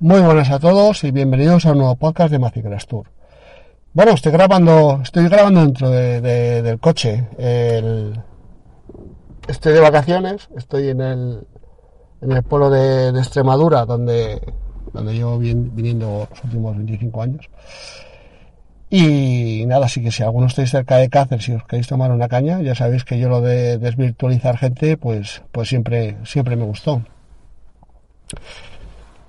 Muy buenas a todos y bienvenidos a un nuevo podcast de Macicrash Tour. Bueno, estoy grabando, estoy grabando dentro del coche. estoy de vacaciones, estoy en el, en el pueblo de, Extremadura, donde, donde llevo viniendo los últimos 25 años. Y nada, así que si alguno estáis cerca de Cáceres y os queréis tomar una caña, ya sabéis que yo lo de desvirtualizar gente, pues, pues siempre, siempre me gustó.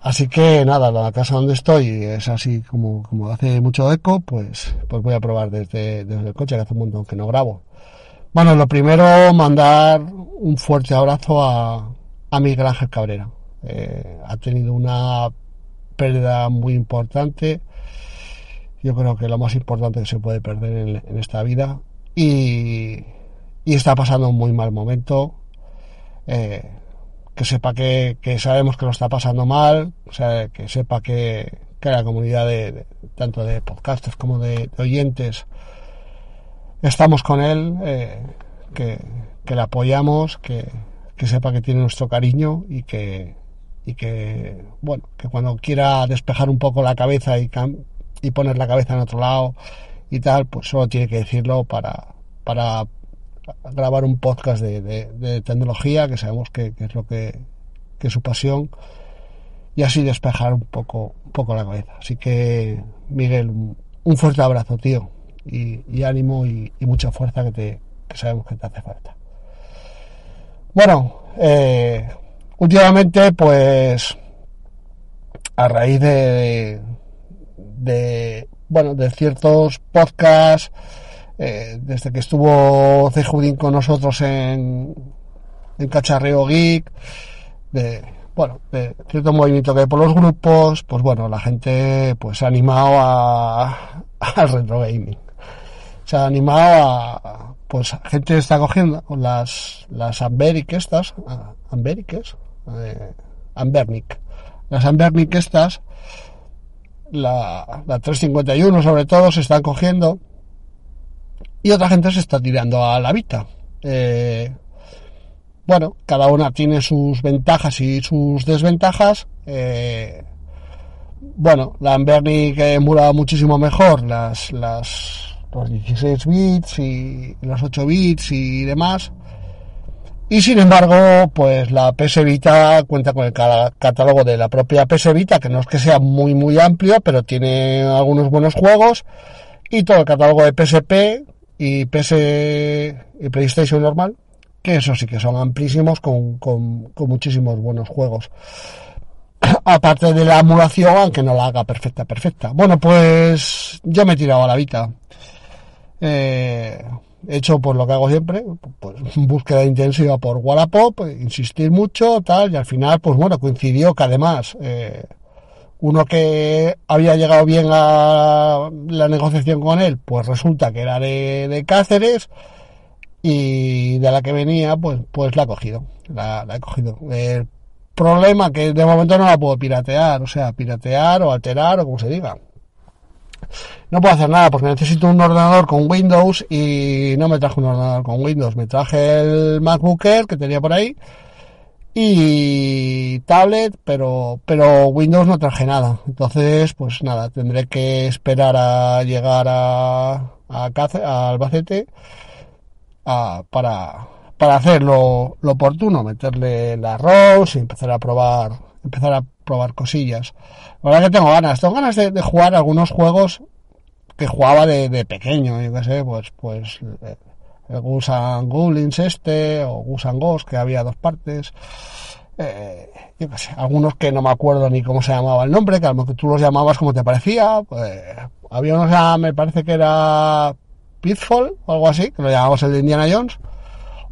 Así que nada, la casa donde estoy es así como, como hace mucho eco, pues, pues voy a probar desde, desde el coche, que hace un montón que no grabo. Bueno, lo primero, mandar un fuerte abrazo a, a Miguel Ángel Cabrera. Eh, ha tenido una pérdida muy importante. Yo creo que lo más importante que se puede perder en, esta vida. Y, está pasando un muy mal momento. Eh, que sepa que, sabemos que lo está pasando mal, o sea, que sepa que, la comunidad de, tanto de podcasters como de, oyentes estamos con él, eh, que, le apoyamos, que, sepa que tiene nuestro cariño y que y que bueno que cuando quiera despejar un poco la cabeza y, y poner la cabeza en otro lado y tal, pues solo tiene que decirlo para, para grabar un podcast de, tecnología, que sabemos que, es lo que, es su pasión, y así despejar un poco, un poco la cabeza. Así que, Miguel, un fuerte abrazo, tío, y, ánimo y, mucha fuerza que, te, que sabemos que te hace falta. Bueno, eh, últimamente, pues, a raíz de, de, bueno, de ciertos podcasts, eh, desde que estuvo Cejudín con nosotros en, en Cacharreo Geek, de, bueno, de cierto movimiento que hay por los grupos, pues bueno, la gente pues se ha animado a, al retro gaming. Se ha animado a, pues gente está cogiendo las, las Amberic estas, Amberiques, eh, las Ambernic estas, la, 351 sobre todo se están cogiendo y otra gente se está tirando a la Vita. Eh, bueno, cada una tiene sus ventajas y sus desventajas. Eh, bueno, la Ambernic emula muchísimo mejor las, las, los 16 bits y los 8 bits y demás. Y sin embargo, pues la PS Vita cuenta con el catálogo de la propia PS Vita, que no es que sea muy muy amplio, pero tiene algunos buenos juegos. Y todo el catálogo de PSP y PS y PlayStation normal, que eso sí que son amplísimos con, con, muchísimos buenos juegos. Aparte de la emulación, aunque no la haga perfecta, perfecta. Bueno, pues yo me he tirado a la Vita. Eh, hecho por lo que hago siempre, pues búsqueda intensiva por Wallapop, insistir mucho, tal, y al final, pues bueno, coincidió que además eh, uno que había llegado bien a la negociación con él, pues resulta que era de, Cáceres y de la que venía, pues, pues la he cogido, la, la he cogido. El problema que de momento no la puedo piratear, o sea, piratear o alterar o como se diga no puedo hacer nada porque necesito un ordenador con Windows y no me traje un ordenador con Windows, me traje el MacBook Air que tenía por ahí y tablet, pero pero Windows no traje nada. Entonces, pues nada, tendré que esperar a llegar a, a, Albacete para, para hacer lo, oportuno, meterle la ROS y empezar a probar, empezar a probar cosillas. La verdad que tengo ganas, tengo ganas de, jugar algunos juegos que jugaba de, pequeño, yo qué sé, pues, pues el Gusan Goblins este, o Gusan Ghost, que había dos partes. Eh, yo qué sé, algunos que no me acuerdo ni cómo se llamaba el nombre, que a lo que tú los llamabas como te parecía. Pues, había unos, me parece que era Pitfall o algo así, que lo llamábamos el de Indiana Jones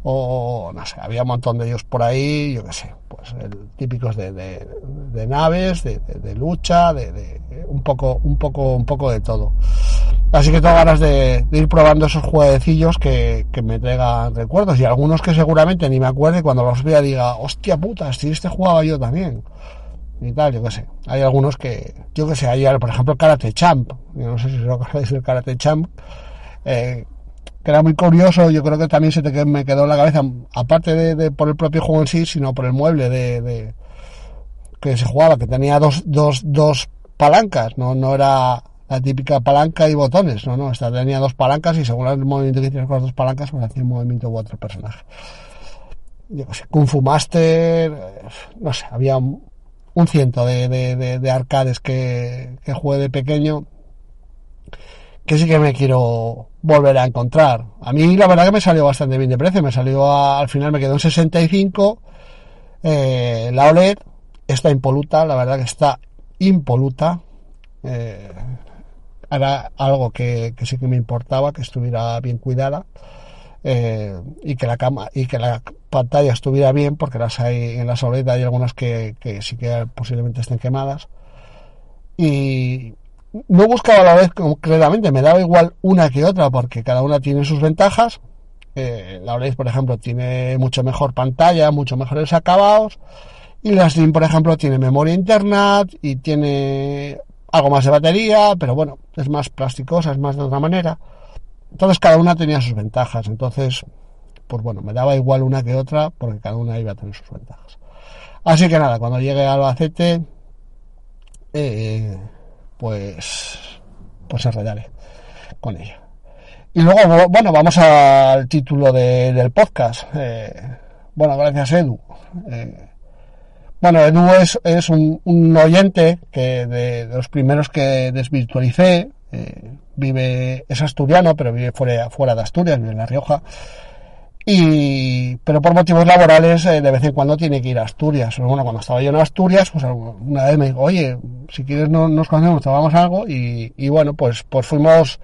o no sé, había un montón de ellos por ahí, yo qué sé, pues el, típicos de, de, naves, de, de lucha, de, un poco, un poco, un poco de todo. Así que tengo ganas de, ir probando esos jueguecillos que, que, me traigan recuerdos y algunos que seguramente ni me acuerde cuando los vea diga, hostia puta, si este jugaba yo también. Y tal, yo qué sé. Hay algunos que, yo qué sé, hay por ejemplo Karate Champ, yo no sé si os acordáis del Karate Champ, eh, que era muy curioso, yo creo que también se te, me quedó en la cabeza, aparte de, por el propio juego en sí, sino por el mueble de, que se jugaba, que tenía dos, dos, dos palancas, no, no era la típica palanca y botones, no, no, esta tenía dos palancas y según el movimiento que tienes con las dos palancas, pues hacía un movimiento u otro personaje. Yo sé, Kung Fu Master, no sé, había un, ciento de, de, de, arcades que jugué de pequeño que sí que me quiero volver a encontrar. A mí la verdad que me salió bastante bien de precio, me salió al final me quedó en 65, eh, la OLED está impoluta, la verdad que está impoluta, eh, era algo que, sí que me importaba, que estuviera bien cuidada. Eh, y que la cama y que la pantalla estuviera bien porque las hay en la OLED hay algunas que, que sí que posiblemente estén quemadas y, no buscaba a la vez concretamente, me daba igual una que otra porque cada una tiene sus ventajas. Eh, la OLED, por ejemplo, tiene mucho mejor pantalla, mucho mejores acabados. Y la Steam, por ejemplo, tiene memoria interna y tiene algo más de batería, pero bueno, es más plasticosa, es más de otra manera. Entonces cada una tenía sus ventajas. Entonces, pues bueno, me daba igual una que otra porque cada una iba a tener sus ventajas. Así que nada, cuando llegue a Albacete, eh, pues, pues enredaré con ella. Y luego, bueno, vamos al título del podcast. Eh, bueno, gracias Edu. Eh, bueno, Edu es, es un, oyente que de, los primeros que desvirtualicé. Eh, vive, es asturiano, pero vive fuera, fuera de Asturias, vive en La Rioja y pero por motivos laborales eh, de vez en cuando tiene que ir a Asturias. Bueno, cuando estaba yo en Asturias, pues una vez me dijo, oye, si quieres no, nos conocemos, tomamos algo y, y bueno, pues pues fuimos,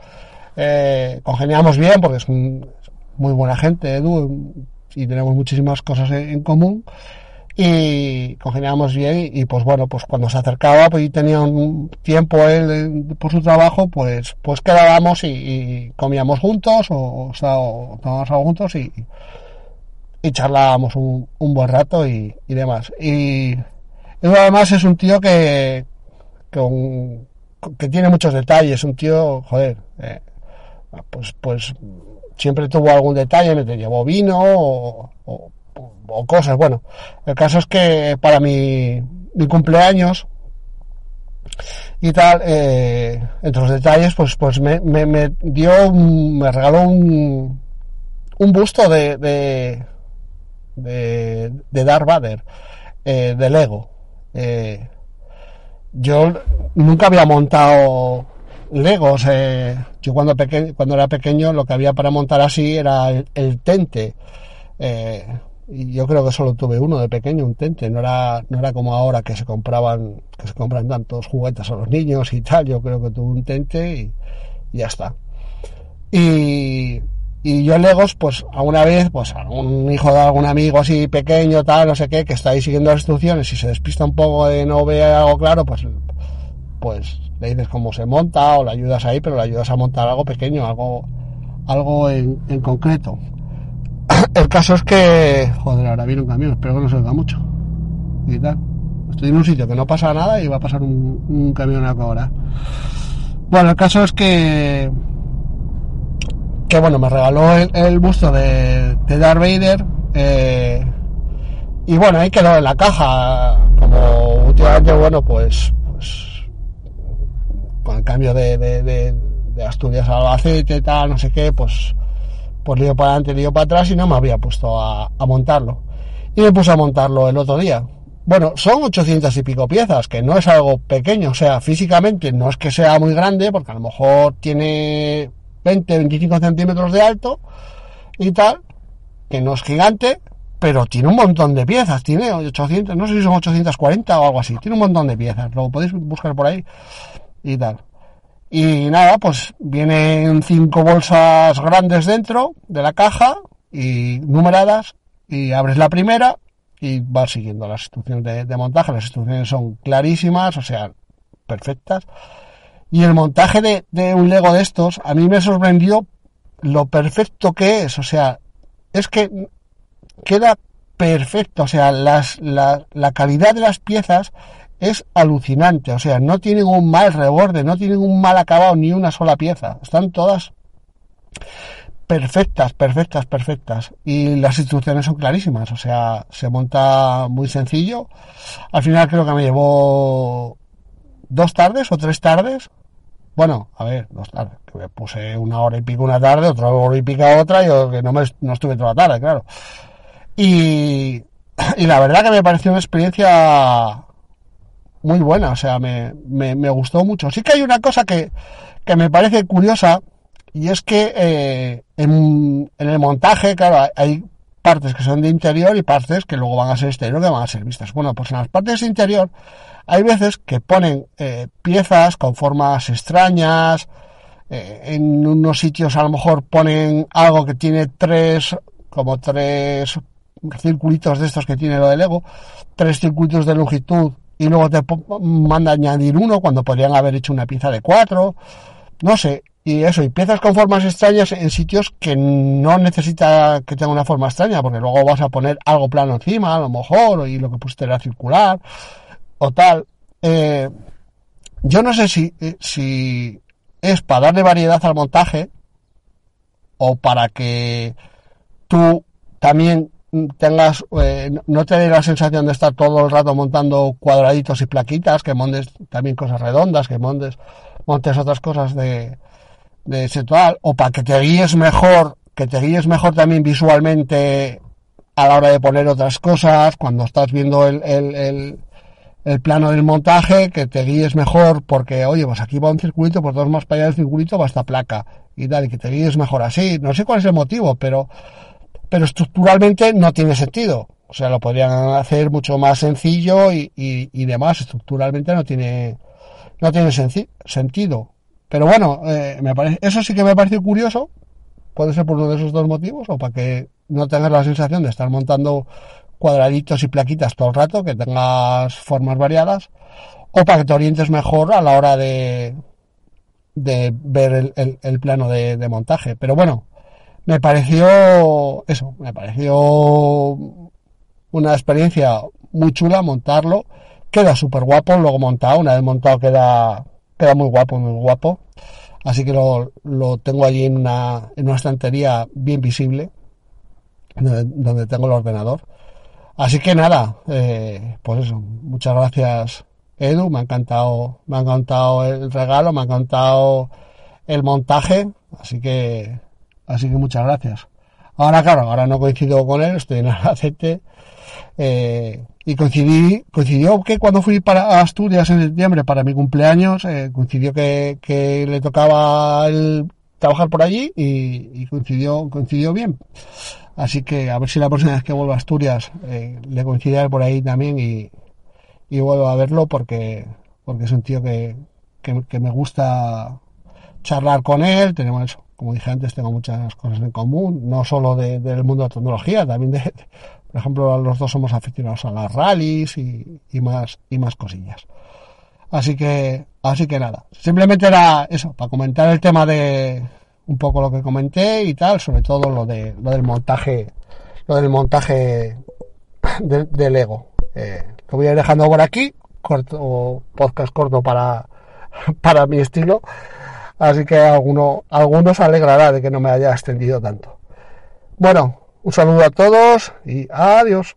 eh, congeniamos bien porque es muy buena gente, Edu, y tenemos muchísimas cosas en común y congeniamos bien y pues bueno pues cuando se acercaba pues y tenía un tiempo él por su trabajo pues pues quedábamos y, comíamos juntos o, o, tomábamos algo juntos y, y charlábamos un, buen rato y, y demás. Y, además es un tío que que tiene muchos detalles un tío joder eh, pues pues siempre tuvo algún detalle me te llevó vino o o cosas. Bueno, el caso es que para mi, mi cumpleaños y tal, eh, entre los detalles, pues, pues me, me, dio, me regaló un, un busto de, de, de, de Vader, eh, de Lego. Eh, yo nunca había montado Legos. Yo cuando, peque cuando era pequeño lo que había para montar así era el, tente. Y yo creo que solo tuve uno de pequeño, un tente, no era, no era como ahora que se compraban, que se compran tantos juguetes a los niños y tal, yo creo que tuve un tente y, ya está. Y, y yo Legos, pues alguna vez, pues a un hijo de algún amigo así pequeño, tal, no sé qué, que está ahí siguiendo las instrucciones y se despista un poco de no ve algo claro, pues, pues le dices cómo se monta o le ayudas ahí, pero le ayudas a montar algo pequeño, algo, algo en concreto. El caso es que, joder, ahora viene un camión, espero que no se oiga mucho. Y tal. Estoy en un sitio que no pasa nada y va a pasar un, camión ahora. Bueno, el caso es que, que bueno, me regaló el, busto de, de Darth Vader. Eh, y bueno, ahí quedó en la caja. Como últimamente, bueno, pues, pues con el cambio de, Asturias a Albacete y tal, no sé qué, pues pues lío para adelante, lío para atrás y no me había puesto a, montarlo. Y me puse a montarlo el otro día. bueno, son 800 y pico piezas, que no es algo pequeño, o sea, físicamente no es que sea muy grande, porque a lo mejor tiene 20, 25 centímetros de alto y tal, que no es gigante, pero tiene un montón de piezas, tiene 800, no sé si son 840 o algo así, tiene un montón de piezas, lo podéis buscar por ahí y tal. Y nada, pues vienen cinco bolsas grandes dentro de la caja y numeradas y abres la primera y vas siguiendo las instrucciones de, montaje. Las instrucciones son clarísimas, o sea, perfectas. Y el montaje de, de un Lego de estos a mí me sorprendió lo perfecto que es, o sea, es que queda perfecto, o sea, las, la, la calidad de las piezas es alucinante, o sea, no tienen un mal reborde, no tienen un mal acabado ni una sola pieza, están todas perfectas, perfectas, perfectas y las instrucciones son clarísimas, o sea, se monta muy sencillo. Al final creo que me llevó dos tardes o tres tardes. Bueno, a ver, dos tardes, me puse una hora y pico una tarde, otra hora y pico otra, yo que no me no estuve toda la tarde, claro. Y la verdad que me pareció una experiencia muy buena, o sea, me, me, gustó mucho. Sí que hay una cosa que, que me parece curiosa, y es que eh, en, el montaje, claro, hay partes que son de interior y partes que luego van a ser exterior, que van a ser vistas. Bueno, pues en las partes de interior hay veces que ponen eh, piezas con formas extrañas, eh, en unos sitios a lo mejor ponen algo que tiene tres, como tres circulitos de estos que tiene lo del Lego, tres circuitos de longitud y luego te manda añadir uno cuando podrían haber hecho una pieza de cuatro, no sé, y eso, y piezas con formas extrañas en sitios que no necesita que tenga una forma extraña, porque luego vas a poner algo plano encima, a lo mejor, y lo que pusiste era circular, o tal. Eh, yo no sé si, eh, si es para darle variedad al montaje, o para que tú también tengas, eh, no te dé la sensación de estar todo el rato montando cuadraditos y plaquitas, que montes también cosas redondas, que montes, montes otras cosas de, de ese tal, o para que te guíes mejor, que te guíes mejor también visualmente a la hora de poner otras cosas, cuando estás viendo el, el, el, plano del montaje, que te guíes mejor porque, oye, pues aquí va un circuito, pues dos más para allá del circuito va esta placa y tal, y que te guíes mejor así. No sé cuál es el motivo, pero pero estructuralmente no tiene sentido. O sea, lo podrían hacer mucho más sencillo y, y, y demás. Estructuralmente no tiene, no tiene sentido. Pero bueno, eh, me parece, eso sí que me parece curioso. Puede ser por uno de esos dos motivos o para que no tengas la sensación de estar montando cuadraditos y plaquitas todo el rato, que tengas formas variadas, o para que te orientes mejor a la hora de, de ver el, el, el plano de, de montaje. Pero bueno, me pareció eso, me pareció una experiencia muy chula montarlo, queda súper guapo, luego montado, una vez montado queda, queda muy guapo, muy guapo, así que lo, lo tengo allí en una, en una estantería bien visible, donde, tengo el ordenador. Así que nada, eh, pues eso, muchas gracias Edu, me ha encantado, me ha encantado el regalo, me ha encantado el montaje, así que Así que muchas gracias. Ahora, claro, ahora no coincido con él, estoy en Albacete. Eh, y coincidí, coincidió que cuando fui para Asturias en septiembre para mi cumpleaños, eh, coincidió que, le tocaba trabajar por allí y, coincidió, coincidió bien. Así que a ver si la próxima vez que vuelva a Asturias eh, le coincide por ahí también y, y vuelvo a verlo porque, porque es un tío que, que, que me gusta charlar con él, tenemos eso, como dije antes, tengo muchas cosas en común, no solo de, del mundo de la tecnología, también de, por ejemplo, los dos somos aficionados a las rallies y, y más, y más cosillas. Así que, así que nada, simplemente era eso, para comentar el tema de un poco lo que comenté y tal, sobre todo lo de, lo del montaje, lo del montaje de, de Lego. Eh, lo voy a ir dejando por aquí, corto, podcast corto para, para mi estilo. Así que alguno, alguno se alegrará de que no me haya extendido tanto. Bueno, un saludo a todos y adiós.